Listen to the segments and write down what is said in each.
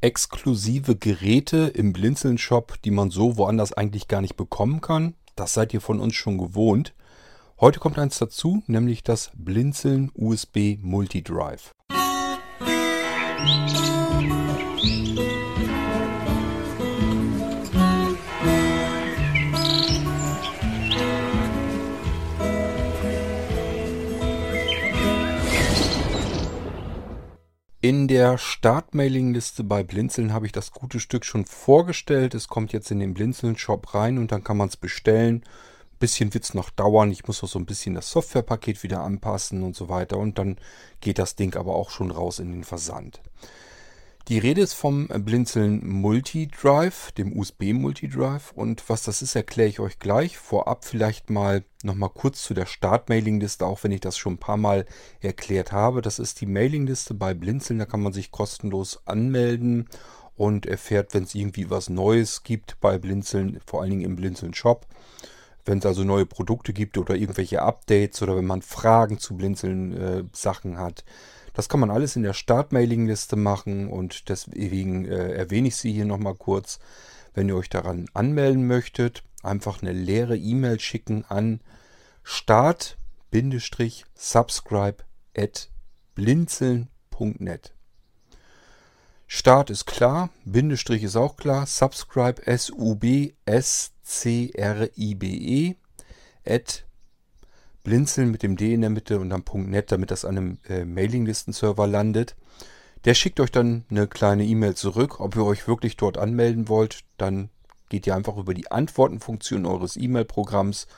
exklusive Geräte im Blinzeln-Shop, die man so woanders eigentlich gar nicht bekommen kann. Das seid ihr von uns schon gewohnt. Heute kommt eins dazu, nämlich das Blinzeln USB Multidrive. In der Startmailingliste bei Blinzeln habe ich das gute Stück schon vorgestellt. Es kommt jetzt in den Blinzeln-Shop rein und dann kann man es bestellen. Ein bisschen wird es noch dauern. Ich muss auch so ein bisschen das Softwarepaket wieder anpassen und so weiter. Und dann geht das Ding aber auch schon raus in den Versand. Die Rede ist vom Blinzeln Multidrive, dem USB Multidrive. Und was das ist, erkläre ich euch gleich. Vorab vielleicht mal nochmal kurz zu der Start-Mailingliste, auch wenn ich das schon ein paar Mal erklärt habe. Das ist die Mailingliste bei Blinzeln. Da kann man sich kostenlos anmelden und erfährt, wenn es irgendwie was Neues gibt bei Blinzeln, vor allen Dingen im Blinzeln Shop. Wenn es also neue Produkte gibt oder irgendwelche Updates oder wenn man Fragen zu Blinzeln äh, Sachen hat das kann man alles in der Start-Mailing-Liste machen und deswegen äh, erwähne ich sie hier nochmal kurz. Wenn ihr euch daran anmelden möchtet, einfach eine leere E-Mail schicken an start-subscribe at blinzeln.net. Start ist klar, Bindestrich ist auch klar, subscribe S-U-B-S-C-R-I-B-E at Blinzeln mit dem D in der Mitte und dann .net, damit das an einem äh, Mailinglisten-Server landet. Der schickt euch dann eine kleine E-Mail zurück, ob ihr euch wirklich dort anmelden wollt. Dann geht ihr einfach über die Antwortenfunktion eures E-Mail-Programms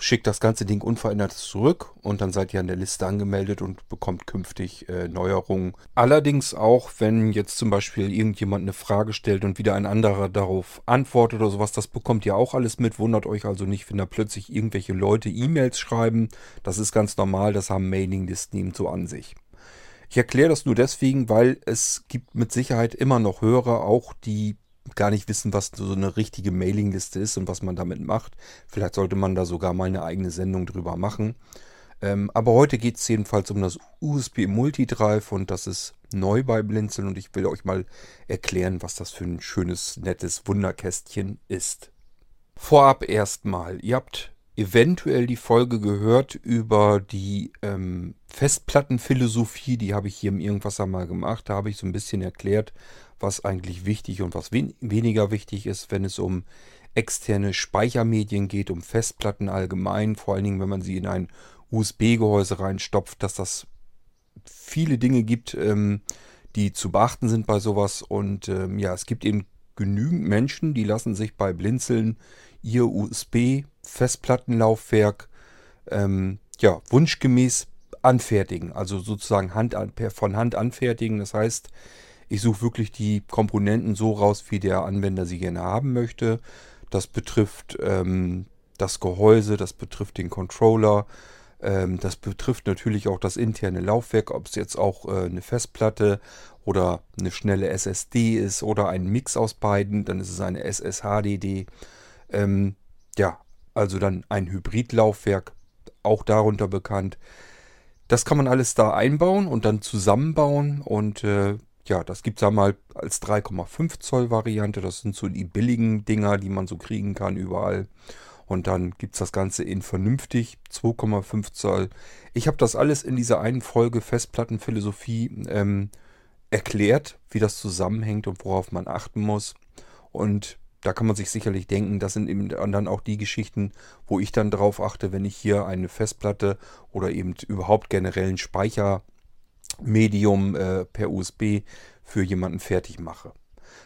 schickt das ganze Ding unverändert zurück und dann seid ihr an der Liste angemeldet und bekommt künftig äh, Neuerungen. Allerdings auch, wenn jetzt zum Beispiel irgendjemand eine Frage stellt und wieder ein anderer darauf antwortet oder sowas, das bekommt ihr auch alles mit. Wundert euch also nicht, wenn da plötzlich irgendwelche Leute E-Mails schreiben. Das ist ganz normal, das haben Mailinglisten eben so an sich. Ich erkläre das nur deswegen, weil es gibt mit Sicherheit immer noch Hörer, auch die gar nicht wissen, was so eine richtige Mailingliste ist und was man damit macht. Vielleicht sollte man da sogar mal eine eigene Sendung drüber machen. Ähm, aber heute geht es jedenfalls um das USB Multidrive und das ist neu bei Blinzeln und ich will euch mal erklären, was das für ein schönes, nettes Wunderkästchen ist. Vorab erstmal, ihr habt eventuell die Folge gehört über die ähm, Festplattenphilosophie, die habe ich hier im Irgendwasser mal gemacht. Da habe ich so ein bisschen erklärt, was eigentlich wichtig und was wen weniger wichtig ist, wenn es um externe Speichermedien geht, um Festplatten allgemein, vor allen Dingen, wenn man sie in ein USB-Gehäuse reinstopft, dass das viele Dinge gibt, ähm, die zu beachten sind bei sowas. Und ähm, ja, es gibt eben genügend Menschen, die lassen sich bei Blinzeln ihr USB-Festplattenlaufwerk ähm, ja, wunschgemäß anfertigen. Also sozusagen Hand an, von Hand anfertigen. Das heißt, ich suche wirklich die Komponenten so raus, wie der Anwender sie gerne haben möchte. Das betrifft ähm, das Gehäuse, das betrifft den Controller, ähm, das betrifft natürlich auch das interne Laufwerk, ob es jetzt auch äh, eine Festplatte oder eine schnelle SSD ist oder ein Mix aus beiden, dann ist es eine SSHDD. Ähm, ja, also dann ein Hybridlaufwerk, auch darunter bekannt. Das kann man alles da einbauen und dann zusammenbauen und äh, ja, das gibt es ja mal als 3,5 Zoll Variante. Das sind so die billigen Dinger, die man so kriegen kann überall. Und dann gibt es das Ganze in vernünftig 2,5 Zoll. Ich habe das alles in dieser einen Folge Festplattenphilosophie ähm, erklärt, wie das zusammenhängt und worauf man achten muss. Und da kann man sich sicherlich denken, das sind eben dann auch die Geschichten, wo ich dann drauf achte, wenn ich hier eine Festplatte oder eben überhaupt generellen Speicher Medium äh, per USB für jemanden fertig mache.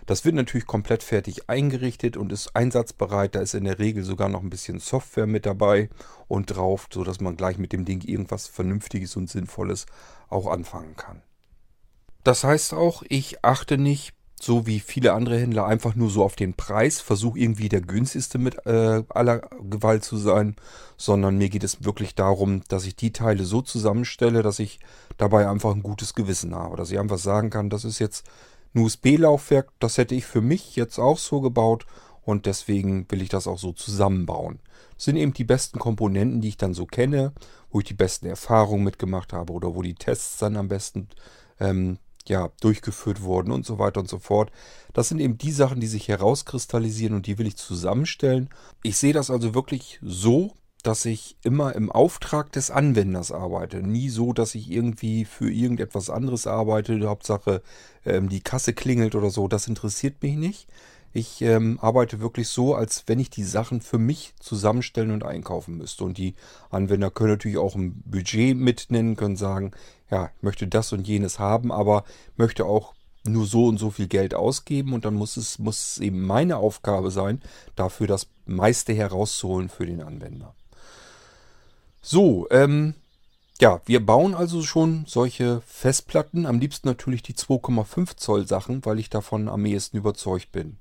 Das wird natürlich komplett fertig eingerichtet und ist einsatzbereit. Da ist in der Regel sogar noch ein bisschen Software mit dabei und drauf, sodass man gleich mit dem Ding irgendwas Vernünftiges und Sinnvolles auch anfangen kann. Das heißt auch, ich achte nicht so wie viele andere Händler einfach nur so auf den Preis, versuche irgendwie der günstigste mit äh, aller Gewalt zu sein, sondern mir geht es wirklich darum, dass ich die Teile so zusammenstelle, dass ich dabei einfach ein gutes Gewissen habe, dass ich einfach sagen kann, das ist jetzt ein USB-Laufwerk, das hätte ich für mich jetzt auch so gebaut und deswegen will ich das auch so zusammenbauen. Das sind eben die besten Komponenten, die ich dann so kenne, wo ich die besten Erfahrungen mitgemacht habe oder wo die Tests dann am besten ähm, ja, durchgeführt wurden und so weiter und so fort. Das sind eben die Sachen, die sich herauskristallisieren und die will ich zusammenstellen. Ich sehe das also wirklich so, dass ich immer im Auftrag des Anwenders arbeite. Nie so, dass ich irgendwie für irgendetwas anderes arbeite. Hauptsache, ähm, die Kasse klingelt oder so. Das interessiert mich nicht. Ich ähm, arbeite wirklich so, als wenn ich die Sachen für mich zusammenstellen und einkaufen müsste. Und die Anwender können natürlich auch ein Budget mitnennen, können sagen, ja, ich möchte das und jenes haben, aber möchte auch nur so und so viel Geld ausgeben und dann muss es, muss es eben meine Aufgabe sein, dafür das meiste herauszuholen für den Anwender. So, ähm, ja, wir bauen also schon solche Festplatten, am liebsten natürlich die 2,5 Zoll Sachen, weil ich davon am ehesten überzeugt bin.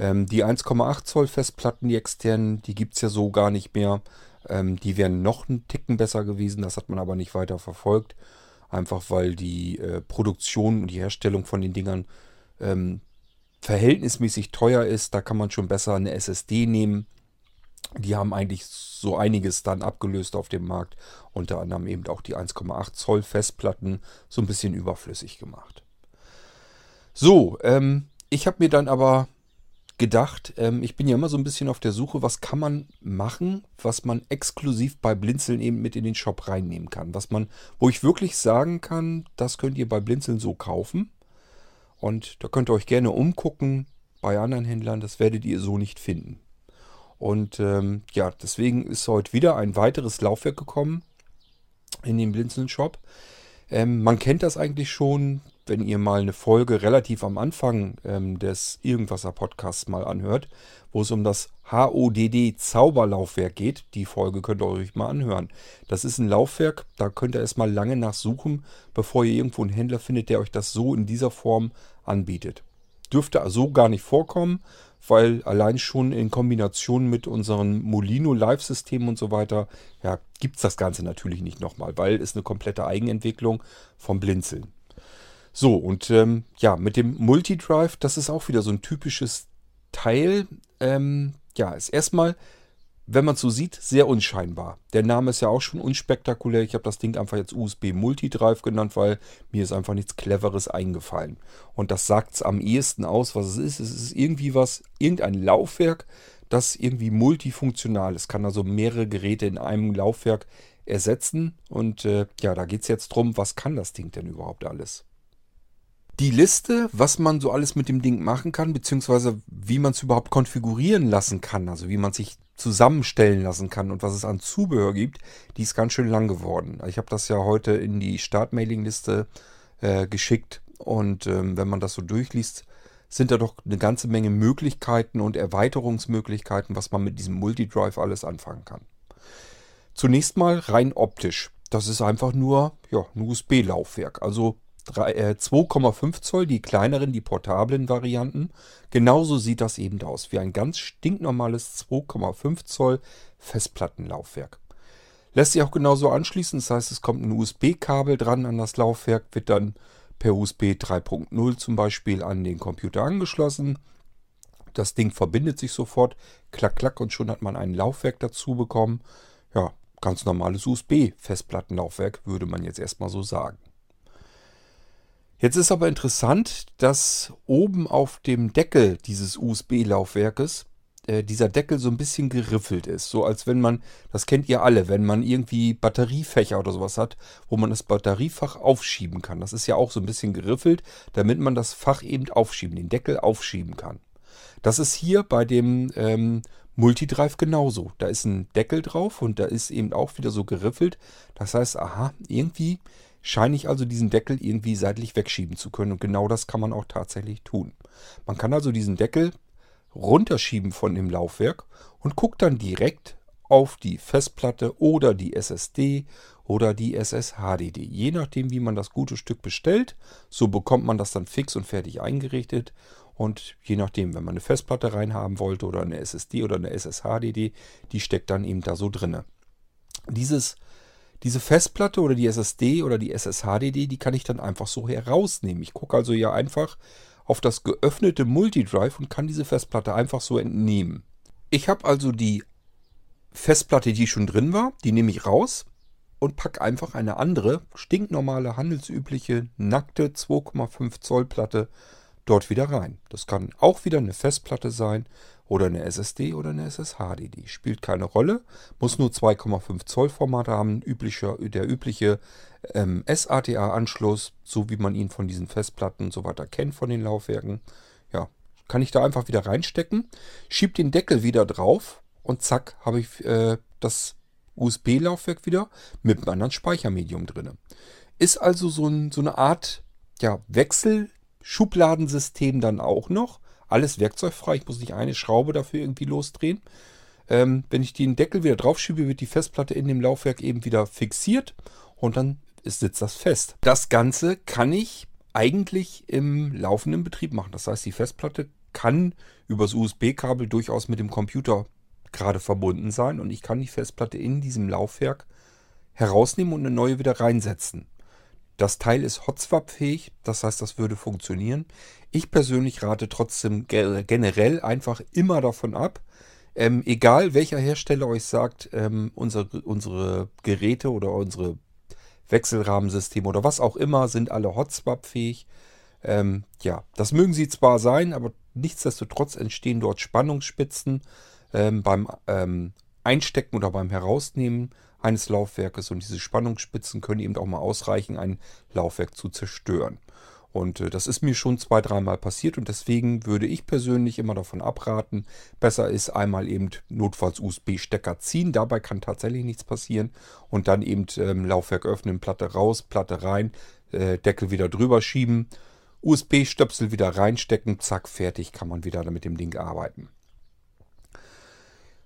Ähm, die 1,8 Zoll Festplatten, die externen, die gibt es ja so gar nicht mehr. Ähm, die wären noch einen Ticken besser gewesen, das hat man aber nicht weiter verfolgt. Einfach weil die äh, Produktion und die Herstellung von den Dingern ähm, verhältnismäßig teuer ist. Da kann man schon besser eine SSD nehmen. Die haben eigentlich so einiges dann abgelöst auf dem Markt. Unter anderem eben auch die 1,8 Zoll Festplatten so ein bisschen überflüssig gemacht. So, ähm, ich habe mir dann aber gedacht, ähm, ich bin ja immer so ein bisschen auf der Suche, was kann man machen, was man exklusiv bei Blinzeln eben mit in den Shop reinnehmen kann. Was man, wo ich wirklich sagen kann, das könnt ihr bei Blinzeln so kaufen. Und da könnt ihr euch gerne umgucken bei anderen Händlern, das werdet ihr so nicht finden. Und ähm, ja, deswegen ist heute wieder ein weiteres Laufwerk gekommen in den Blinzeln-Shop. Ähm, man kennt das eigentlich schon, wenn ihr mal eine Folge relativ am Anfang ähm, des Irgendwasser Podcasts mal anhört, wo es um das HODD Zauberlaufwerk geht. Die Folge könnt ihr euch mal anhören. Das ist ein Laufwerk, da könnt ihr erstmal lange nachsuchen, bevor ihr irgendwo einen Händler findet, der euch das so in dieser Form anbietet. Dürfte so gar nicht vorkommen, weil allein schon in Kombination mit unserem Molino Live-System und so weiter, ja, gibt es das Ganze natürlich nicht nochmal, weil es eine komplette Eigenentwicklung vom Blinzeln. So, und ähm, ja, mit dem Multidrive, das ist auch wieder so ein typisches Teil. Ähm, ja, ist erstmal, wenn man es so sieht, sehr unscheinbar. Der Name ist ja auch schon unspektakulär. Ich habe das Ding einfach jetzt USB Multidrive genannt, weil mir ist einfach nichts Cleveres eingefallen. Und das sagt es am ehesten aus, was es ist. Es ist irgendwie was, irgendein Laufwerk, das irgendwie multifunktional ist. Kann also mehrere Geräte in einem Laufwerk ersetzen. Und äh, ja, da geht es jetzt drum, was kann das Ding denn überhaupt alles? Die Liste, was man so alles mit dem Ding machen kann, beziehungsweise wie man es überhaupt konfigurieren lassen kann, also wie man sich zusammenstellen lassen kann und was es an Zubehör gibt, die ist ganz schön lang geworden. Ich habe das ja heute in die Startmailingliste äh, geschickt und ähm, wenn man das so durchliest, sind da doch eine ganze Menge Möglichkeiten und Erweiterungsmöglichkeiten, was man mit diesem Multidrive alles anfangen kann. Zunächst mal rein optisch. Das ist einfach nur ja, ein USB-Laufwerk. Also 2,5 äh, Zoll, die kleineren, die portablen Varianten. Genauso sieht das eben aus, wie ein ganz stinknormales 2,5 Zoll Festplattenlaufwerk. Lässt sich auch genauso anschließen, das heißt, es kommt ein USB-Kabel dran an das Laufwerk, wird dann per USB 3.0 zum Beispiel an den Computer angeschlossen. Das Ding verbindet sich sofort, klack, klack und schon hat man ein Laufwerk dazu bekommen. Ja, ganz normales USB-Festplattenlaufwerk würde man jetzt erstmal so sagen. Jetzt ist aber interessant, dass oben auf dem Deckel dieses USB-Laufwerkes äh, dieser Deckel so ein bisschen geriffelt ist. So als wenn man, das kennt ihr alle, wenn man irgendwie Batteriefächer oder sowas hat, wo man das Batteriefach aufschieben kann. Das ist ja auch so ein bisschen geriffelt, damit man das Fach eben aufschieben, den Deckel aufschieben kann. Das ist hier bei dem ähm, Multidrive genauso. Da ist ein Deckel drauf und da ist eben auch wieder so geriffelt. Das heißt, aha, irgendwie scheine ich also diesen Deckel irgendwie seitlich wegschieben zu können. Und genau das kann man auch tatsächlich tun. Man kann also diesen Deckel runterschieben von dem Laufwerk und guckt dann direkt auf die Festplatte oder die SSD oder die SSHDD. Je nachdem, wie man das gute Stück bestellt, so bekommt man das dann fix und fertig eingerichtet. Und je nachdem, wenn man eine Festplatte reinhaben wollte oder eine SSD oder eine SSHDD, die steckt dann eben da so drinne. Dieses diese Festplatte oder die SSD oder die SSHDD, die kann ich dann einfach so herausnehmen. Ich gucke also hier einfach auf das geöffnete Multidrive und kann diese Festplatte einfach so entnehmen. Ich habe also die Festplatte, die schon drin war, die nehme ich raus, und packe einfach eine andere, stinknormale, handelsübliche, nackte 2,5 Zoll Platte dort wieder rein. Das kann auch wieder eine Festplatte sein oder eine SSD oder eine SSHDD. Spielt keine Rolle, muss nur 2,5 Zoll Format haben, üblicher, der übliche ähm, SATA-Anschluss, so wie man ihn von diesen Festplatten und so weiter kennt von den Laufwerken. Ja, kann ich da einfach wieder reinstecken, schiebe den Deckel wieder drauf und zack, habe ich äh, das USB-Laufwerk wieder mit einem anderen Speichermedium drin. Ist also so, ein, so eine Art ja, Wechselschubladensystem dann auch noch. Alles werkzeugfrei, ich muss nicht eine Schraube dafür irgendwie losdrehen. Ähm, wenn ich den Deckel wieder draufschiebe, wird die Festplatte in dem Laufwerk eben wieder fixiert und dann sitzt das fest. Das Ganze kann ich eigentlich im laufenden Betrieb machen. Das heißt, die Festplatte kann übers USB-Kabel durchaus mit dem Computer gerade verbunden sein und ich kann die Festplatte in diesem Laufwerk herausnehmen und eine neue wieder reinsetzen. Das Teil ist Hotswap-fähig, das heißt, das würde funktionieren. Ich persönlich rate trotzdem generell einfach immer davon ab, ähm, egal welcher Hersteller euch sagt, ähm, unsere, unsere Geräte oder unsere Wechselrahmensysteme oder was auch immer sind alle Hotswap-fähig. Ähm, ja, das mögen sie zwar sein, aber nichtsdestotrotz entstehen dort Spannungsspitzen ähm, beim ähm, Einstecken oder beim Herausnehmen eines Laufwerkes und diese Spannungsspitzen können eben auch mal ausreichen, ein Laufwerk zu zerstören. Und äh, das ist mir schon zwei, dreimal passiert und deswegen würde ich persönlich immer davon abraten, besser ist einmal eben notfalls USB-Stecker ziehen, dabei kann tatsächlich nichts passieren und dann eben ähm, Laufwerk öffnen, Platte raus, Platte rein, äh, Deckel wieder drüber schieben, USB-Stöpsel wieder reinstecken, zack, fertig, kann man wieder mit dem Ding arbeiten.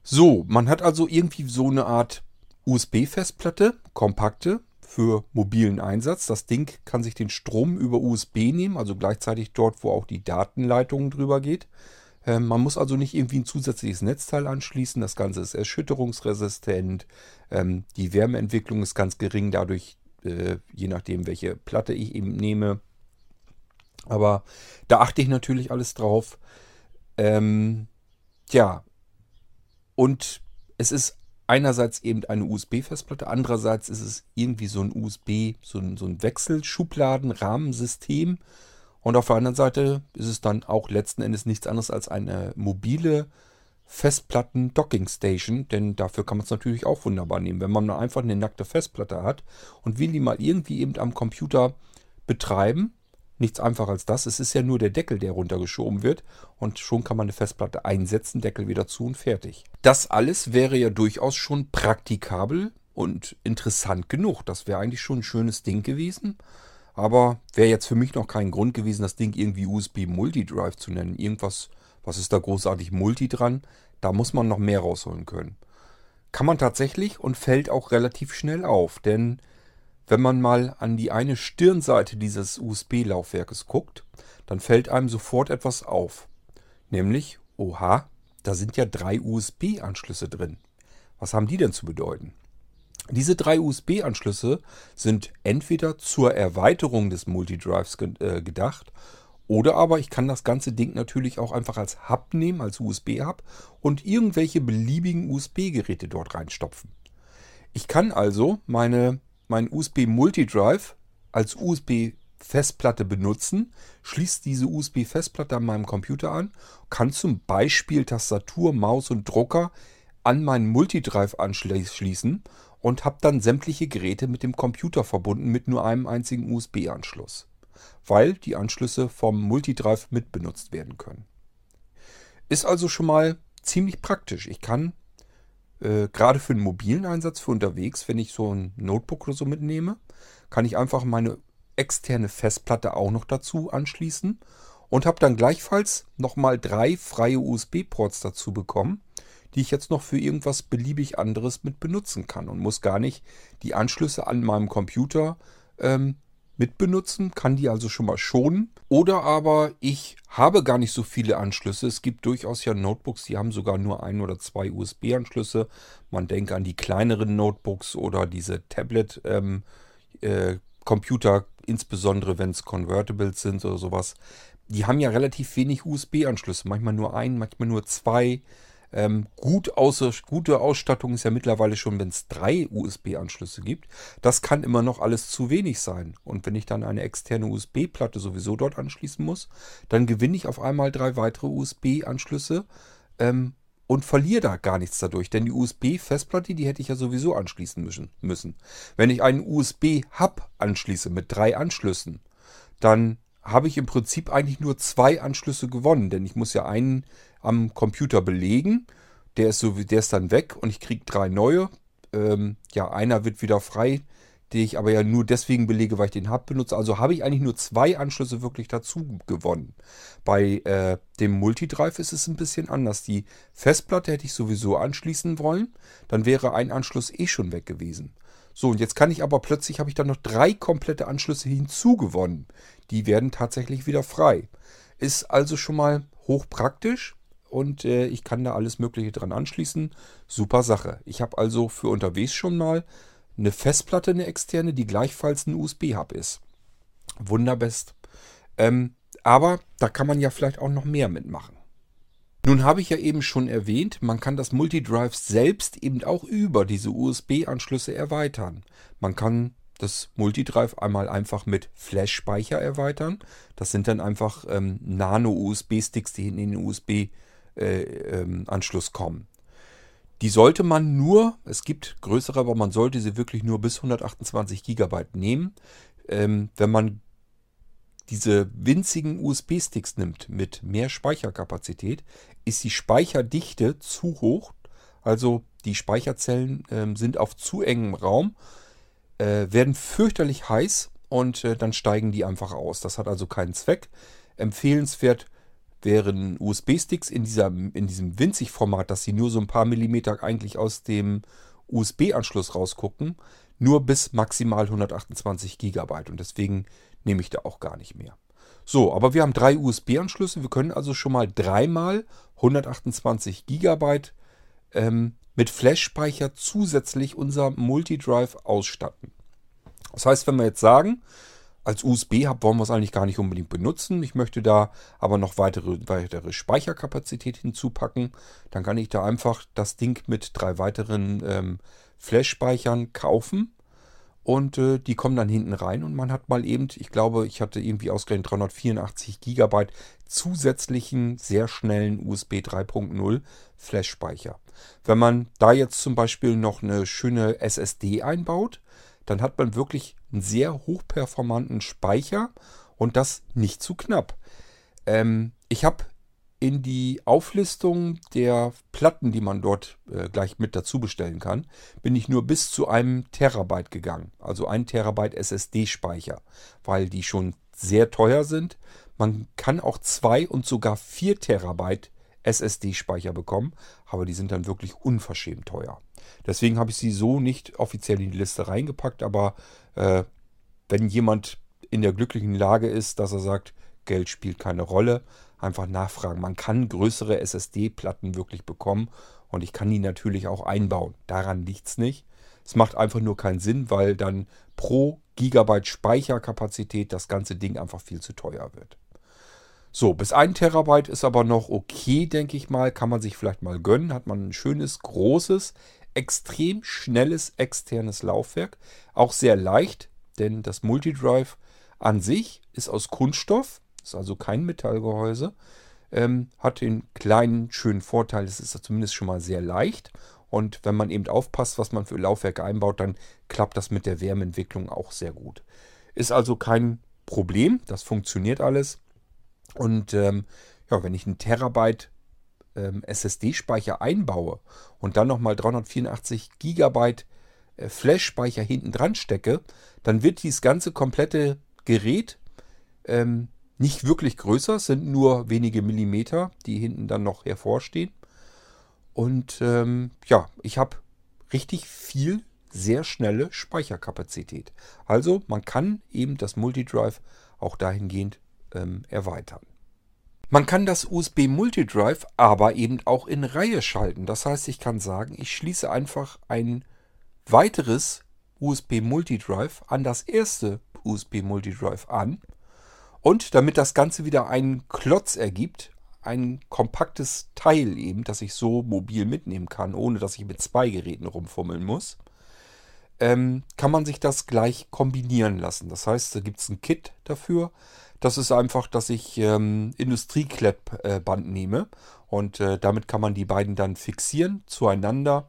So, man hat also irgendwie so eine Art USB-Festplatte, kompakte, für mobilen Einsatz. Das Ding kann sich den Strom über USB nehmen, also gleichzeitig dort, wo auch die Datenleitung drüber geht. Ähm, man muss also nicht irgendwie ein zusätzliches Netzteil anschließen. Das Ganze ist erschütterungsresistent. Ähm, die Wärmeentwicklung ist ganz gering, dadurch, äh, je nachdem, welche Platte ich eben nehme. Aber da achte ich natürlich alles drauf. Ähm, ja, und es ist einerseits eben eine USB-Festplatte, andererseits ist es irgendwie so ein USB, so ein, so ein Wechselschubladen-Rahmensystem. Und auf der anderen Seite ist es dann auch letzten Endes nichts anderes als eine mobile Festplatten-Docking-Station, denn dafür kann man es natürlich auch wunderbar nehmen. Wenn man einfach eine nackte Festplatte hat und will die mal irgendwie eben am Computer betreiben, nichts einfacher als das. Es ist ja nur der Deckel, der runtergeschoben wird und schon kann man eine Festplatte einsetzen, Deckel wieder zu und fertig. Das alles wäre ja durchaus schon praktikabel und interessant genug. Das wäre eigentlich schon ein schönes Ding gewesen. Aber wäre jetzt für mich noch kein Grund gewesen, das Ding irgendwie USB Multidrive zu nennen. Irgendwas, was ist da großartig Multi dran? Da muss man noch mehr rausholen können. Kann man tatsächlich und fällt auch relativ schnell auf, denn wenn man mal an die eine Stirnseite dieses USB-Laufwerkes guckt, dann fällt einem sofort etwas auf. Nämlich, oha, da sind ja drei USB-Anschlüsse drin. Was haben die denn zu bedeuten? Diese drei USB-Anschlüsse sind entweder zur Erweiterung des Multidrives äh, gedacht oder aber ich kann das ganze Ding natürlich auch einfach als Hub nehmen, als USB-Hub und irgendwelche beliebigen USB-Geräte dort reinstopfen. Ich kann also meine meinen USB Multidrive als USB-Festplatte benutzen, schließe diese USB-Festplatte an meinem Computer an, kann zum Beispiel Tastatur, Maus und Drucker an meinen Multidrive anschließen und habe dann sämtliche Geräte mit dem Computer verbunden mit nur einem einzigen USB-Anschluss, weil die Anschlüsse vom Multidrive mitbenutzt werden können. Ist also schon mal ziemlich praktisch. Ich kann äh, gerade für einen mobilen Einsatz für unterwegs, wenn ich so ein Notebook oder so mitnehme, kann ich einfach meine externe Festplatte auch noch dazu anschließen und habe dann gleichfalls nochmal drei freie USB-Ports dazu bekommen, die ich jetzt noch für irgendwas beliebig anderes mit benutzen kann und muss gar nicht die Anschlüsse an meinem Computer ähm, mitbenutzen, kann die also schon mal schonen. Oder aber ich habe gar nicht so viele Anschlüsse. Es gibt durchaus ja Notebooks, die haben sogar nur ein oder zwei USB-Anschlüsse. Man denke an die kleineren Notebooks oder diese Tablet-Computer, ähm, äh, insbesondere wenn es Convertibles sind oder sowas. Die haben ja relativ wenig USB-Anschlüsse, manchmal nur einen, manchmal nur zwei. Ähm, gut außer, gute Ausstattung ist ja mittlerweile schon, wenn es drei USB-Anschlüsse gibt. Das kann immer noch alles zu wenig sein. Und wenn ich dann eine externe USB-Platte sowieso dort anschließen muss, dann gewinne ich auf einmal drei weitere USB-Anschlüsse ähm, und verliere da gar nichts dadurch. Denn die USB-Festplatte, die hätte ich ja sowieso anschließen müssen. müssen. Wenn ich einen USB-Hub anschließe mit drei Anschlüssen, dann habe ich im Prinzip eigentlich nur zwei Anschlüsse gewonnen. Denn ich muss ja einen am Computer belegen. Der ist, so, der ist dann weg und ich kriege drei neue. Ähm, ja, einer wird wieder frei, den ich aber ja nur deswegen belege, weil ich den Hub benutze. Also habe ich eigentlich nur zwei Anschlüsse wirklich dazu gewonnen. Bei äh, dem Multidrive ist es ein bisschen anders. Die Festplatte hätte ich sowieso anschließen wollen. Dann wäre ein Anschluss eh schon weg gewesen. So, und jetzt kann ich aber plötzlich, habe ich dann noch drei komplette Anschlüsse hinzugewonnen. Die werden tatsächlich wieder frei. Ist also schon mal hochpraktisch und äh, ich kann da alles Mögliche dran anschließen. Super Sache. Ich habe also für unterwegs schon mal eine Festplatte, eine externe, die gleichfalls ein USB-Hub ist. Wunderbest. Ähm, aber da kann man ja vielleicht auch noch mehr mitmachen. Nun habe ich ja eben schon erwähnt, man kann das Multidrive selbst eben auch über diese USB-Anschlüsse erweitern. Man kann das Multidrive einmal einfach mit Flash-Speicher erweitern. Das sind dann einfach ähm, Nano-USB-Sticks, die hinten in den USB ähm, Anschluss kommen. Die sollte man nur, es gibt größere, aber man sollte sie wirklich nur bis 128 GB nehmen. Ähm, wenn man diese winzigen USB-Sticks nimmt mit mehr Speicherkapazität, ist die Speicherdichte zu hoch. Also die Speicherzellen äh, sind auf zu engem Raum, äh, werden fürchterlich heiß und äh, dann steigen die einfach aus. Das hat also keinen Zweck. Empfehlenswert wären USB-Sticks in, in diesem winzig Format, dass sie nur so ein paar Millimeter eigentlich aus dem USB-Anschluss rausgucken, nur bis maximal 128 GB. Und deswegen nehme ich da auch gar nicht mehr. So, aber wir haben drei USB-Anschlüsse. Wir können also schon mal dreimal 128 GB ähm, mit Flash-Speicher zusätzlich unser Multidrive ausstatten. Das heißt, wenn wir jetzt sagen, als USB-Hub wollen wir es eigentlich gar nicht unbedingt benutzen. Ich möchte da aber noch weitere, weitere Speicherkapazität hinzupacken. Dann kann ich da einfach das Ding mit drei weiteren ähm, Flash-Speichern kaufen. Und äh, die kommen dann hinten rein und man hat mal eben, ich glaube, ich hatte irgendwie ausgerechnet 384 GB zusätzlichen sehr schnellen USB 3.0 Flash-Speicher. Wenn man da jetzt zum Beispiel noch eine schöne SSD einbaut, dann hat man wirklich einen sehr hochperformanten Speicher und das nicht zu knapp. Ähm, ich habe in die Auflistung der Platten, die man dort äh, gleich mit dazu bestellen kann, bin ich nur bis zu einem Terabyte gegangen. Also ein Terabyte SSD-Speicher, weil die schon sehr teuer sind. Man kann auch zwei und sogar vier Terabyte SSD-Speicher bekommen, aber die sind dann wirklich unverschämt teuer. Deswegen habe ich sie so nicht offiziell in die Liste reingepackt, aber äh, wenn jemand in der glücklichen Lage ist, dass er sagt, Geld spielt keine Rolle, einfach nachfragen. Man kann größere SSD-Platten wirklich bekommen und ich kann die natürlich auch einbauen. Daran liegt es nicht. Es macht einfach nur keinen Sinn, weil dann pro Gigabyte Speicherkapazität das ganze Ding einfach viel zu teuer wird. So, bis 1 Terabyte ist aber noch okay, denke ich mal. Kann man sich vielleicht mal gönnen. Hat man ein schönes, großes, extrem schnelles externes Laufwerk. Auch sehr leicht, denn das Multidrive an sich ist aus Kunststoff. Ist also kein Metallgehäuse. Ähm, hat den kleinen, schönen Vorteil, es ist zumindest schon mal sehr leicht. Und wenn man eben aufpasst, was man für Laufwerke einbaut, dann klappt das mit der Wärmeentwicklung auch sehr gut. Ist also kein Problem, das funktioniert alles. Und ähm, ja, wenn ich einen Terabyte ähm, SSD-Speicher einbaue und dann nochmal 384 Gigabyte äh, Flash-Speicher hinten dran stecke, dann wird dieses ganze komplette Gerät ähm, nicht wirklich größer, es sind nur wenige Millimeter, die hinten dann noch hervorstehen. Und ähm, ja, ich habe richtig viel sehr schnelle Speicherkapazität. Also man kann eben das Multidrive auch dahingehend ähm, erweitern. Man kann das USB Multidrive aber eben auch in Reihe schalten. Das heißt, ich kann sagen, ich schließe einfach ein weiteres USB Multidrive an das erste USB Multidrive an. Und damit das Ganze wieder einen Klotz ergibt, ein kompaktes Teil eben, das ich so mobil mitnehmen kann, ohne dass ich mit zwei Geräten rumfummeln muss, ähm, kann man sich das gleich kombinieren lassen. Das heißt, da gibt es ein Kit dafür. Das ist einfach, dass ich ähm, Industriekleppband nehme und äh, damit kann man die beiden dann fixieren zueinander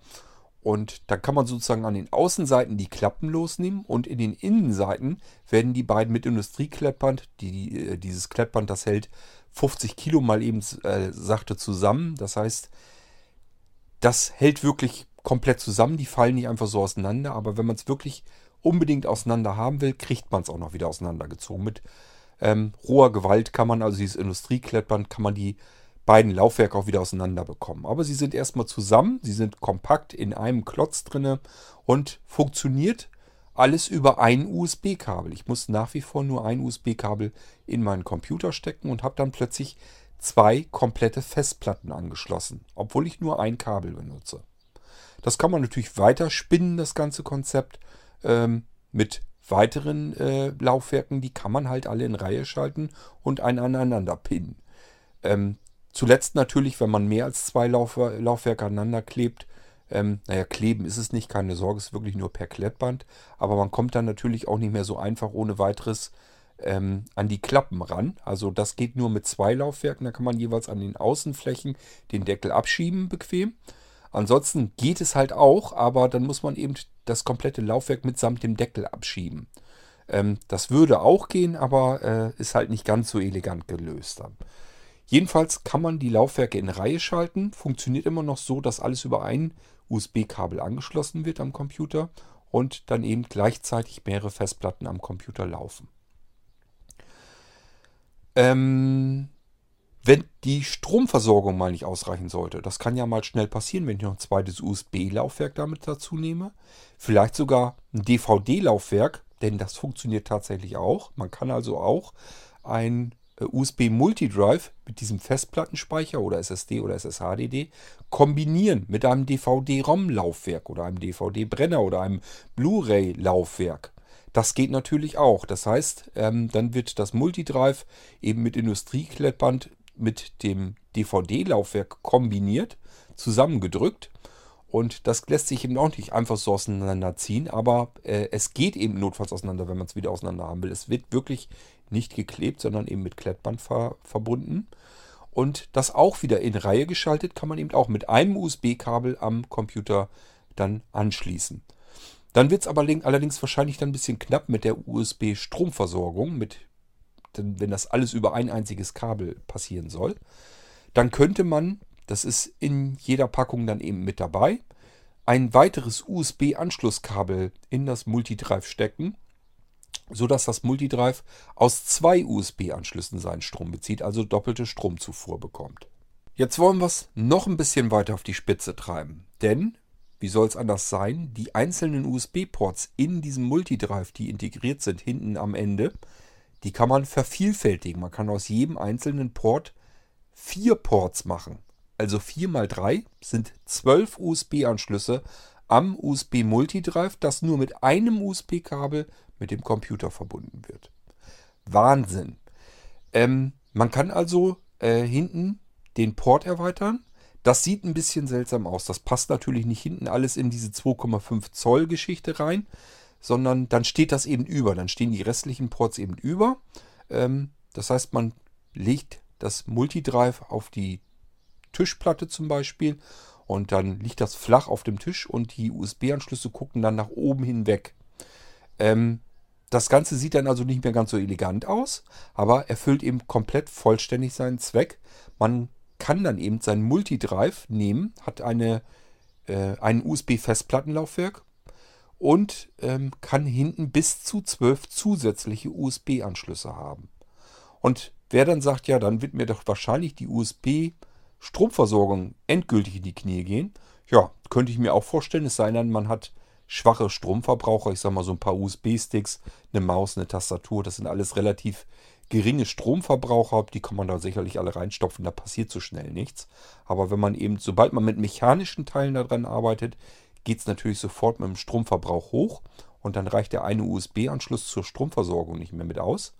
und dann kann man sozusagen an den Außenseiten die Klappen losnehmen und in den Innenseiten werden die beiden mit Industriekleppband, die, äh, dieses Kleppband, das hält 50 Kilo mal eben äh, sachte zusammen. Das heißt, das hält wirklich komplett zusammen. Die fallen nicht einfach so auseinander. Aber wenn man es wirklich unbedingt auseinander haben will, kriegt man es auch noch wieder auseinandergezogen. Mit ähm, roher Gewalt kann man, also dieses Industrieklettband, kann man die beiden Laufwerke auch wieder auseinander bekommen. Aber sie sind erstmal zusammen, sie sind kompakt in einem Klotz drinne und funktioniert alles über ein USB-Kabel. Ich muss nach wie vor nur ein USB-Kabel in meinen Computer stecken und habe dann plötzlich zwei komplette Festplatten angeschlossen, obwohl ich nur ein Kabel benutze. Das kann man natürlich weiter spinnen, das ganze Konzept, ähm, mit weiteren äh, Laufwerken. Die kann man halt alle in Reihe schalten und einen aneinander pinnen. Ähm, zuletzt natürlich, wenn man mehr als zwei Lauf Laufwerke aneinander klebt, ähm, naja, kleben ist es nicht, keine Sorge, ist wirklich nur per Klettband. Aber man kommt dann natürlich auch nicht mehr so einfach ohne weiteres ähm, an die Klappen ran. Also das geht nur mit zwei Laufwerken. Da kann man jeweils an den Außenflächen den Deckel abschieben bequem. Ansonsten geht es halt auch, aber dann muss man eben das komplette Laufwerk mitsamt dem Deckel abschieben. Ähm, das würde auch gehen, aber äh, ist halt nicht ganz so elegant gelöst dann. Jedenfalls kann man die Laufwerke in Reihe schalten. Funktioniert immer noch so, dass alles über ein USB-Kabel angeschlossen wird am Computer und dann eben gleichzeitig mehrere Festplatten am Computer laufen. Ähm, wenn die Stromversorgung mal nicht ausreichen sollte, das kann ja mal schnell passieren, wenn ich noch ein zweites USB-Laufwerk damit dazu nehme, vielleicht sogar ein DVD-Laufwerk, denn das funktioniert tatsächlich auch. Man kann also auch ein äh, USB Multidrive mit diesem Festplattenspeicher oder SSD oder SSHDD kombinieren mit einem DVD-ROM-Laufwerk oder einem DVD-Brenner oder einem Blu-ray-Laufwerk. Das geht natürlich auch. Das heißt, ähm, dann wird das Multidrive eben mit Industrieklettband mit dem DVD-Laufwerk kombiniert, zusammengedrückt. Und das lässt sich eben auch nicht einfach so auseinanderziehen, aber äh, es geht eben notfalls auseinander, wenn man es wieder auseinander haben will. Es wird wirklich nicht geklebt, sondern eben mit Klettband ver verbunden. Und das auch wieder in Reihe geschaltet, kann man eben auch mit einem USB-Kabel am Computer dann anschließen. Dann wird es aber allerdings wahrscheinlich dann ein bisschen knapp mit der USB-Stromversorgung, mit, wenn das alles über ein einziges Kabel passieren soll. Dann könnte man, das ist in jeder Packung dann eben mit dabei, ein weiteres USB-Anschlusskabel in das Multidrive stecken sodass das Multidrive aus zwei USB-Anschlüssen seinen Strom bezieht, also doppelte Stromzufuhr bekommt. Jetzt wollen wir es noch ein bisschen weiter auf die Spitze treiben, denn, wie soll es anders sein, die einzelnen USB-Ports in diesem Multidrive, die integriert sind hinten am Ende, die kann man vervielfältigen. Man kann aus jedem einzelnen Port vier Ports machen. Also 4 mal 3 sind 12 USB-Anschlüsse am USB-Multidrive, das nur mit einem USB-Kabel mit dem Computer verbunden wird. Wahnsinn. Ähm, man kann also äh, hinten den Port erweitern. Das sieht ein bisschen seltsam aus. Das passt natürlich nicht hinten alles in diese 2,5 Zoll Geschichte rein, sondern dann steht das eben über. Dann stehen die restlichen Ports eben über. Ähm, das heißt, man legt das Multidrive auf die Tischplatte zum Beispiel und dann liegt das flach auf dem Tisch und die USB-Anschlüsse gucken dann nach oben hinweg. Ähm, das Ganze sieht dann also nicht mehr ganz so elegant aus, aber erfüllt eben komplett vollständig seinen Zweck. Man kann dann eben sein Multidrive nehmen, hat eine, äh, ein USB-Festplattenlaufwerk und ähm, kann hinten bis zu zwölf zusätzliche USB-Anschlüsse haben. Und wer dann sagt, ja, dann wird mir doch wahrscheinlich die USB-Stromversorgung endgültig in die Knie gehen, ja, könnte ich mir auch vorstellen, es sei denn, man hat schwache Stromverbraucher. Ich sage mal so ein paar USB-Sticks, eine Maus, eine Tastatur. Das sind alles relativ geringe Stromverbraucher. Die kann man da sicherlich alle reinstopfen. Da passiert so schnell nichts. Aber wenn man eben, sobald man mit mechanischen Teilen daran arbeitet, geht es natürlich sofort mit dem Stromverbrauch hoch. Und dann reicht der eine USB-Anschluss zur Stromversorgung nicht mehr mit aus.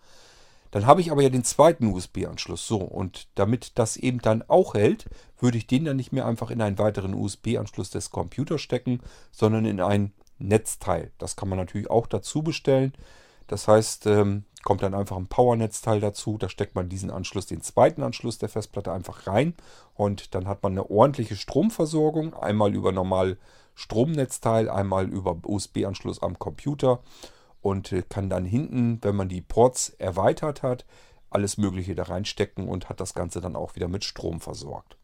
Dann habe ich aber ja den zweiten USB-Anschluss. So, und damit das eben dann auch hält, würde ich den dann nicht mehr einfach in einen weiteren USB-Anschluss des Computers stecken, sondern in ein Netzteil. Das kann man natürlich auch dazu bestellen. Das heißt, ähm, kommt dann einfach ein Powernetzteil dazu. Da steckt man diesen Anschluss, den zweiten Anschluss der Festplatte einfach rein und dann hat man eine ordentliche Stromversorgung. Einmal über normal Stromnetzteil, einmal über USB-Anschluss am Computer und äh, kann dann hinten, wenn man die Ports erweitert hat, alles Mögliche da reinstecken und hat das Ganze dann auch wieder mit Strom versorgt.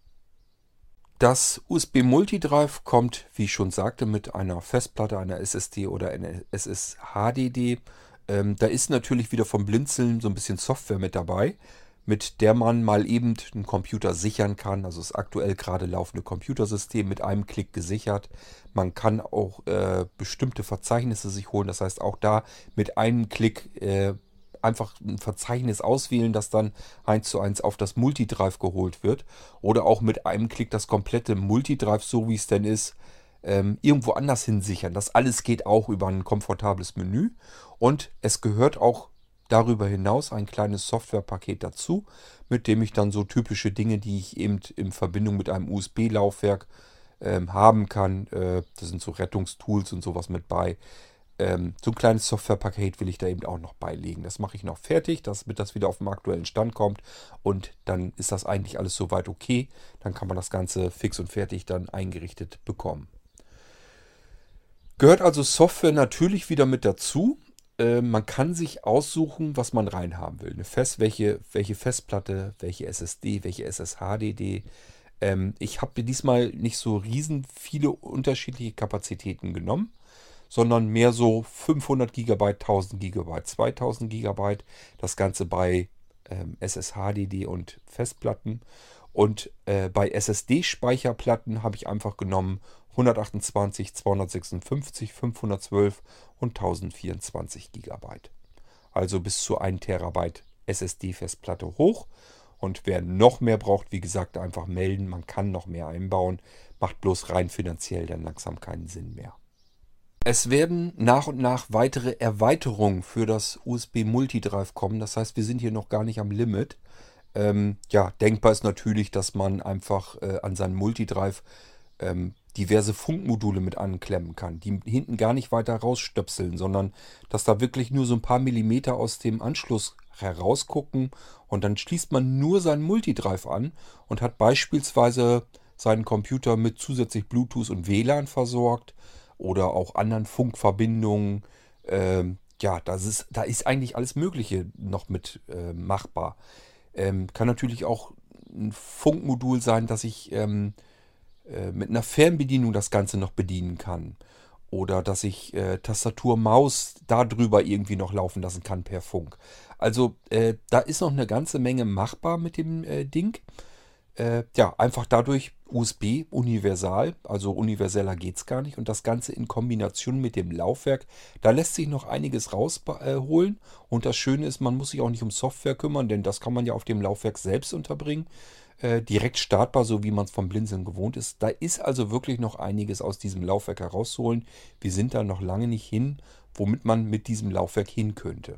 Das USB Multidrive kommt, wie ich schon sagte, mit einer Festplatte, einer SSD oder einer SSHDD. Ähm, da ist natürlich wieder vom Blinzeln so ein bisschen Software mit dabei, mit der man mal eben einen Computer sichern kann. Also das aktuell gerade laufende Computersystem mit einem Klick gesichert. Man kann auch äh, bestimmte Verzeichnisse sich holen. Das heißt auch da mit einem Klick äh, einfach ein Verzeichnis auswählen, das dann eins zu eins auf das Multidrive geholt wird. Oder auch mit einem Klick das komplette Multidrive, so wie es denn ist, ähm, irgendwo anders hinsichern. Das alles geht auch über ein komfortables Menü. Und es gehört auch darüber hinaus ein kleines Softwarepaket dazu, mit dem ich dann so typische Dinge, die ich eben in Verbindung mit einem USB-Laufwerk ähm, haben kann, äh, das sind so Rettungstools und sowas mit bei. Ähm, so ein kleines Softwarepaket will ich da eben auch noch beilegen. Das mache ich noch fertig, damit das wieder auf den aktuellen Stand kommt. Und dann ist das eigentlich alles soweit okay. Dann kann man das Ganze fix und fertig dann eingerichtet bekommen. Gehört also Software natürlich wieder mit dazu. Äh, man kann sich aussuchen, was man reinhaben will. Eine Fest, welche, welche Festplatte, welche SSD, welche SSHDD. Ähm, ich habe diesmal nicht so riesen viele unterschiedliche Kapazitäten genommen, sondern mehr so 500 GB, 1000 GB, 2000 GB. Das Ganze bei ähm, SSHDD und Festplatten. Und äh, bei SSD-Speicherplatten habe ich einfach genommen 128, 256, 512 und 1024 GB. Also bis zu 1 Terabyte SSD-Festplatte hoch. Und wer noch mehr braucht, wie gesagt, einfach melden. Man kann noch mehr einbauen. Macht bloß rein finanziell dann langsam keinen Sinn mehr. Es werden nach und nach weitere Erweiterungen für das USB Multidrive kommen. Das heißt, wir sind hier noch gar nicht am Limit. Ähm, ja, denkbar ist natürlich, dass man einfach äh, an seinen Multidrive ähm, diverse Funkmodule mit anklemmen kann, die hinten gar nicht weiter rausstöpseln, sondern dass da wirklich nur so ein paar Millimeter aus dem Anschluss herausgucken und dann schließt man nur seinen Multidrive an und hat beispielsweise seinen Computer mit zusätzlich Bluetooth und WLAN versorgt oder auch anderen Funkverbindungen. Ähm, ja, das ist, da ist eigentlich alles Mögliche noch mit äh, machbar. Ähm, kann natürlich auch ein Funkmodul sein, dass ich ähm, äh, mit einer Fernbedienung das Ganze noch bedienen kann. Oder dass ich äh, Tastatur, Maus darüber irgendwie noch laufen lassen kann per Funk. Also äh, da ist noch eine ganze Menge machbar mit dem äh, Ding. Äh, ja, einfach dadurch USB universal, also universeller geht es gar nicht. Und das Ganze in Kombination mit dem Laufwerk, da lässt sich noch einiges rausholen. und das Schöne ist, man muss sich auch nicht um Software kümmern, denn das kann man ja auf dem Laufwerk selbst unterbringen. Äh, direkt startbar, so wie man es vom Blinzeln gewohnt ist. Da ist also wirklich noch einiges aus diesem Laufwerk herauszuholen. Wir sind da noch lange nicht hin, womit man mit diesem Laufwerk hin könnte.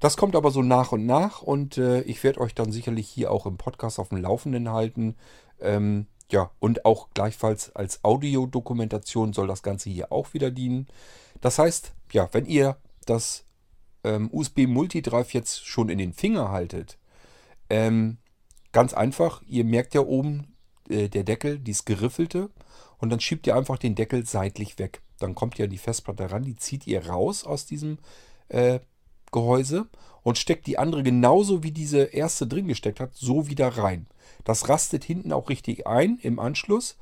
Das kommt aber so nach und nach und äh, ich werde euch dann sicherlich hier auch im Podcast auf dem Laufenden halten. Ähm, ja, und auch gleichfalls als Audiodokumentation soll das Ganze hier auch wieder dienen. Das heißt, ja, wenn ihr das ähm, USB Multidrive jetzt schon in den Finger haltet, ähm, Ganz einfach, ihr merkt ja oben äh, der Deckel, dieses geriffelte. Und dann schiebt ihr einfach den Deckel seitlich weg. Dann kommt ja die Festplatte ran, die zieht ihr raus aus diesem äh, Gehäuse und steckt die andere genauso wie diese erste drin gesteckt hat, so wieder rein. Das rastet hinten auch richtig ein im Anschluss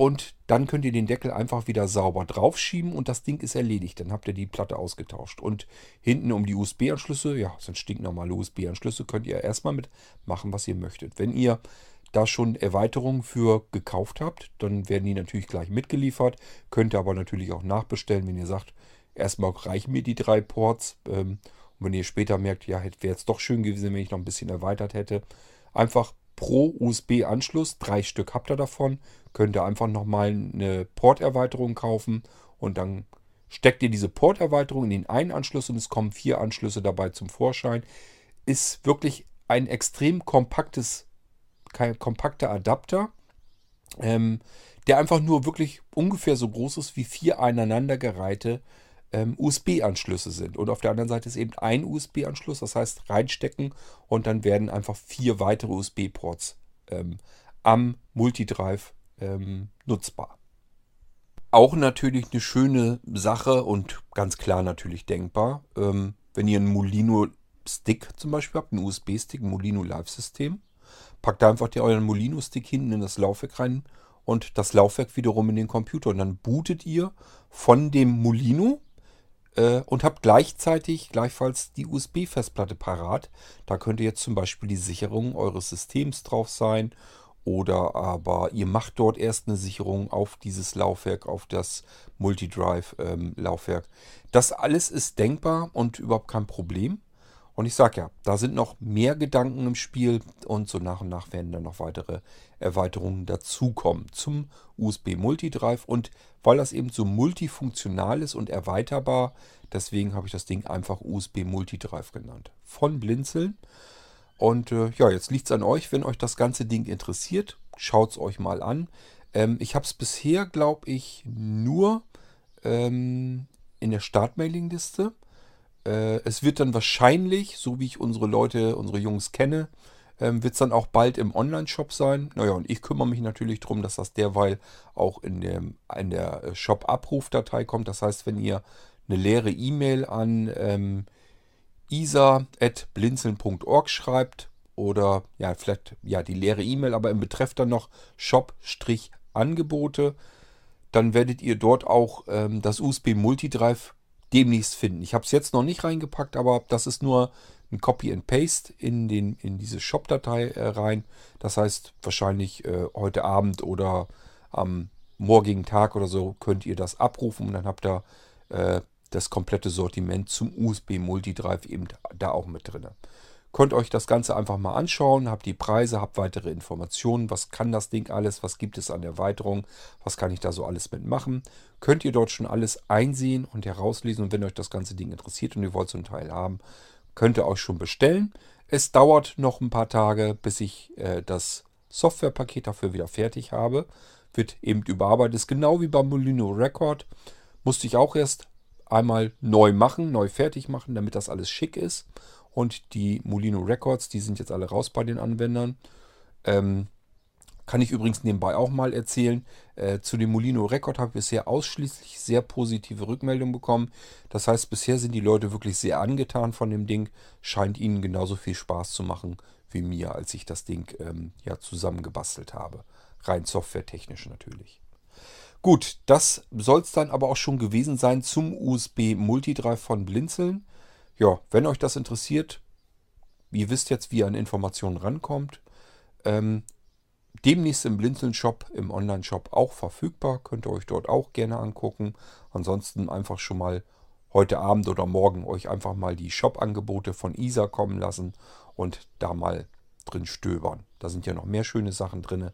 und dann könnt ihr den Deckel einfach wieder sauber draufschieben und das Ding ist erledigt. Dann habt ihr die Platte ausgetauscht. Und hinten um die USB-Anschlüsse, ja, sind stinknormale USB-Anschlüsse, könnt ihr erstmal mit machen, was ihr möchtet. Wenn ihr da schon Erweiterungen für gekauft habt, dann werden die natürlich gleich mitgeliefert. Könnt ihr aber natürlich auch nachbestellen, wenn ihr sagt, erstmal reichen mir die drei Ports. Ähm, und wenn ihr später merkt, ja, wäre jetzt doch schön gewesen, wenn ich noch ein bisschen erweitert hätte, einfach pro USB-Anschluss, drei Stück habt ihr davon, könnt ihr einfach nochmal eine Porterweiterung kaufen und dann steckt ihr diese Porterweiterung in den einen Anschluss und es kommen vier Anschlüsse dabei zum Vorschein. ist wirklich ein extrem kompaktes, kompakter Adapter, ähm, der einfach nur wirklich ungefähr so groß ist wie vier aneinandergereihte ähm, USB-Anschlüsse sind. Und auf der anderen Seite ist eben ein USB-Anschluss, das heißt reinstecken und dann werden einfach vier weitere USB-Ports ähm, am Multidrive ähm, nutzbar. Auch natürlich eine schöne Sache und ganz klar natürlich denkbar, ähm, wenn ihr einen Molino Stick zum Beispiel habt, einen USB-Stick, ein Molino Live-System, packt einfach euren Molino-Stick hinten in das Laufwerk rein und das Laufwerk wiederum in den Computer. Und dann bootet ihr von dem Molino äh, und habt gleichzeitig gleichfalls die USB-Festplatte parat. Da könnte jetzt zum Beispiel die Sicherung eures Systems drauf sein oder aber ihr macht dort erst eine Sicherung auf dieses Laufwerk, auf das Multidrive-Laufwerk. Ähm, das alles ist denkbar und überhaupt kein Problem. Und ich sage ja, da sind noch mehr Gedanken im Spiel und so nach und nach werden dann noch weitere Erweiterungen dazukommen zum USB Multidrive. Und weil das eben so multifunktional ist und erweiterbar, deswegen habe ich das Ding einfach USB Multidrive genannt. Von Blinzeln. Und äh, ja, jetzt liegt es an euch, wenn euch das ganze Ding interessiert, schaut es euch mal an. Ähm, ich habe es bisher, glaube ich, nur ähm, in der Startmailingliste. Äh, es wird dann wahrscheinlich, so wie ich unsere Leute, unsere Jungs kenne, ähm, wird es dann auch bald im Online-Shop sein. Naja, und ich kümmere mich natürlich darum, dass das derweil auch in, dem, in der Shop-Abrufdatei kommt. Das heißt, wenn ihr eine leere E-Mail an ähm, isa.blinzeln.org schreibt oder ja, vielleicht ja die leere E-Mail, aber im Betreff dann noch Shop-Angebote, dann werdet ihr dort auch ähm, das USB Multidrive demnächst finden. Ich habe es jetzt noch nicht reingepackt, aber das ist nur ein Copy and Paste in, den, in diese Shop-Datei äh, rein. Das heißt, wahrscheinlich äh, heute Abend oder am morgigen Tag oder so könnt ihr das abrufen und dann habt ihr äh, das komplette Sortiment zum USB Multidrive eben da auch mit drin. Könnt euch das Ganze einfach mal anschauen, habt die Preise, habt weitere Informationen, was kann das Ding alles, was gibt es an Erweiterung, was kann ich da so alles mitmachen. Könnt ihr dort schon alles einsehen und herauslesen und wenn euch das ganze Ding interessiert und ihr wollt so ein Teil haben, könnt ihr euch schon bestellen. Es dauert noch ein paar Tage, bis ich äh, das Softwarepaket dafür wieder fertig habe. Wird eben überarbeitet, ist genau wie beim Molino Record. Musste ich auch erst einmal neu machen, neu fertig machen, damit das alles schick ist. Und die Molino Records, die sind jetzt alle raus bei den Anwendern. Ähm, kann ich übrigens nebenbei auch mal erzählen. Äh, zu dem Molino Record habe ich bisher ausschließlich sehr positive Rückmeldungen bekommen. Das heißt, bisher sind die Leute wirklich sehr angetan von dem Ding. Scheint ihnen genauso viel Spaß zu machen wie mir, als ich das Ding ähm, ja zusammengebastelt habe. Rein softwaretechnisch natürlich. Gut, das soll es dann aber auch schon gewesen sein zum USB Multidrive von Blinzeln. Ja, wenn euch das interessiert, ihr wisst jetzt, wie ihr an Informationen rankommt. Ähm, demnächst im Blinzeln-Shop, im Online-Shop auch verfügbar. Könnt ihr euch dort auch gerne angucken. Ansonsten einfach schon mal heute Abend oder morgen euch einfach mal die Shop-Angebote von ISA kommen lassen und da mal drin stöbern. Da sind ja noch mehr schöne Sachen drin.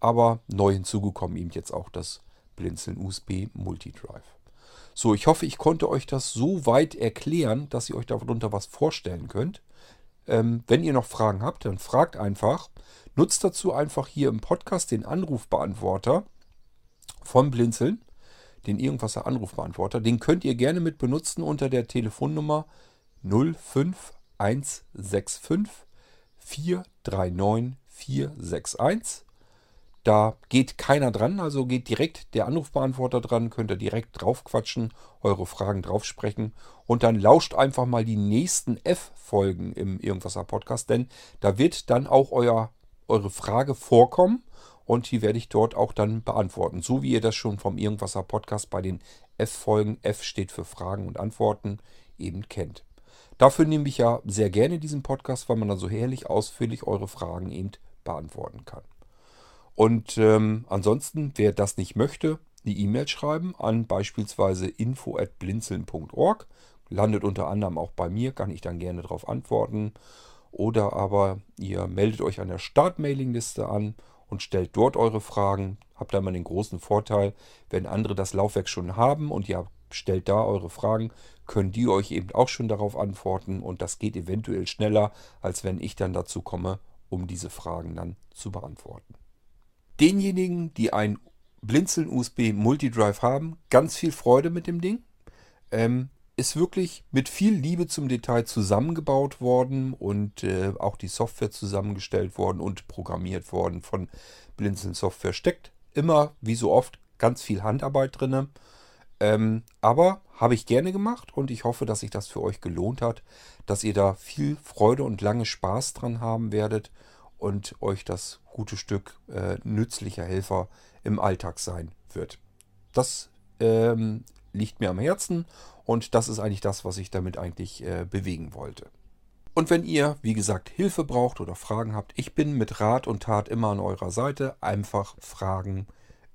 Aber neu hinzugekommen eben jetzt auch das Blinzeln USB Multidrive. So, ich hoffe, ich konnte euch das so weit erklären, dass ihr euch darunter was vorstellen könnt. Ähm, wenn ihr noch Fragen habt, dann fragt einfach. Nutzt dazu einfach hier im Podcast den Anrufbeantworter vom Blinzeln, den Irgendwasser Anrufbeantworter. Den könnt ihr gerne mit benutzen unter der Telefonnummer 05165 439 461. Da geht keiner dran, also geht direkt der Anrufbeantworter dran, könnt ihr direkt drauf quatschen, eure Fragen drauf sprechen und dann lauscht einfach mal die nächsten F-Folgen im Irgendwaser Podcast, denn da wird dann auch euer, eure Frage vorkommen und die werde ich dort auch dann beantworten. So wie ihr das schon vom Irgendwaser Podcast bei den F-Folgen, F steht für Fragen und Antworten, eben kennt. Dafür nehme ich ja sehr gerne diesen Podcast, weil man dann so herrlich ausführlich eure Fragen eben beantworten kann. Und ähm, ansonsten, wer das nicht möchte, eine E-Mail schreiben an beispielsweise info@blinzeln.org. Landet unter anderem auch bei mir, kann ich dann gerne darauf antworten. Oder aber ihr meldet euch an der Start-Mailing-Liste an und stellt dort eure Fragen. Habt da mal den großen Vorteil, wenn andere das Laufwerk schon haben und ihr stellt da eure Fragen, können die euch eben auch schon darauf antworten und das geht eventuell schneller, als wenn ich dann dazu komme, um diese Fragen dann zu beantworten. Denjenigen, die ein Blinzeln USB Multidrive haben, ganz viel Freude mit dem Ding. Ähm, ist wirklich mit viel Liebe zum Detail zusammengebaut worden und äh, auch die Software zusammengestellt worden und programmiert worden von Blinzeln Software. Steckt immer, wie so oft, ganz viel Handarbeit drin. Ähm, aber habe ich gerne gemacht und ich hoffe, dass sich das für euch gelohnt hat, dass ihr da viel Freude und lange Spaß dran haben werdet und euch das gute Stück äh, nützlicher Helfer im Alltag sein wird. Das ähm, liegt mir am Herzen und das ist eigentlich das, was ich damit eigentlich äh, bewegen wollte. Und wenn ihr, wie gesagt, Hilfe braucht oder Fragen habt, ich bin mit Rat und Tat immer an eurer Seite. Einfach fragen.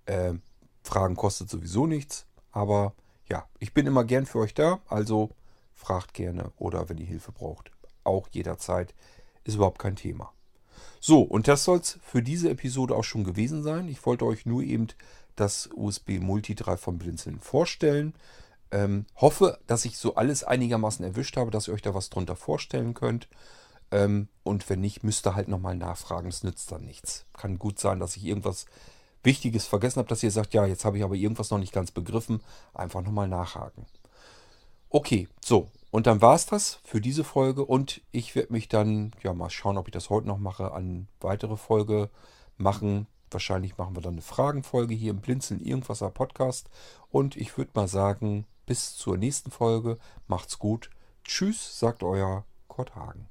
Äh, fragen kostet sowieso nichts. Aber ja, ich bin immer gern für euch da. Also fragt gerne oder wenn ihr Hilfe braucht, auch jederzeit. Ist überhaupt kein Thema. So, und das soll es für diese Episode auch schon gewesen sein. Ich wollte euch nur eben das USB Multidrive von Blinzeln vorstellen. Ähm, hoffe, dass ich so alles einigermaßen erwischt habe, dass ihr euch da was drunter vorstellen könnt. Ähm, und wenn nicht, müsst ihr halt nochmal nachfragen. Es nützt dann nichts. Kann gut sein, dass ich irgendwas Wichtiges vergessen habe, dass ihr sagt, ja, jetzt habe ich aber irgendwas noch nicht ganz begriffen. Einfach nochmal nachhaken. Okay, so. Und dann war es das für diese Folge. Und ich werde mich dann, ja, mal schauen, ob ich das heute noch mache, an weitere Folge machen. Wahrscheinlich machen wir dann eine Fragenfolge hier im Blinzeln Irgendwaser Podcast. Und ich würde mal sagen, bis zur nächsten Folge. Macht's gut. Tschüss, sagt euer Kurt Hagen.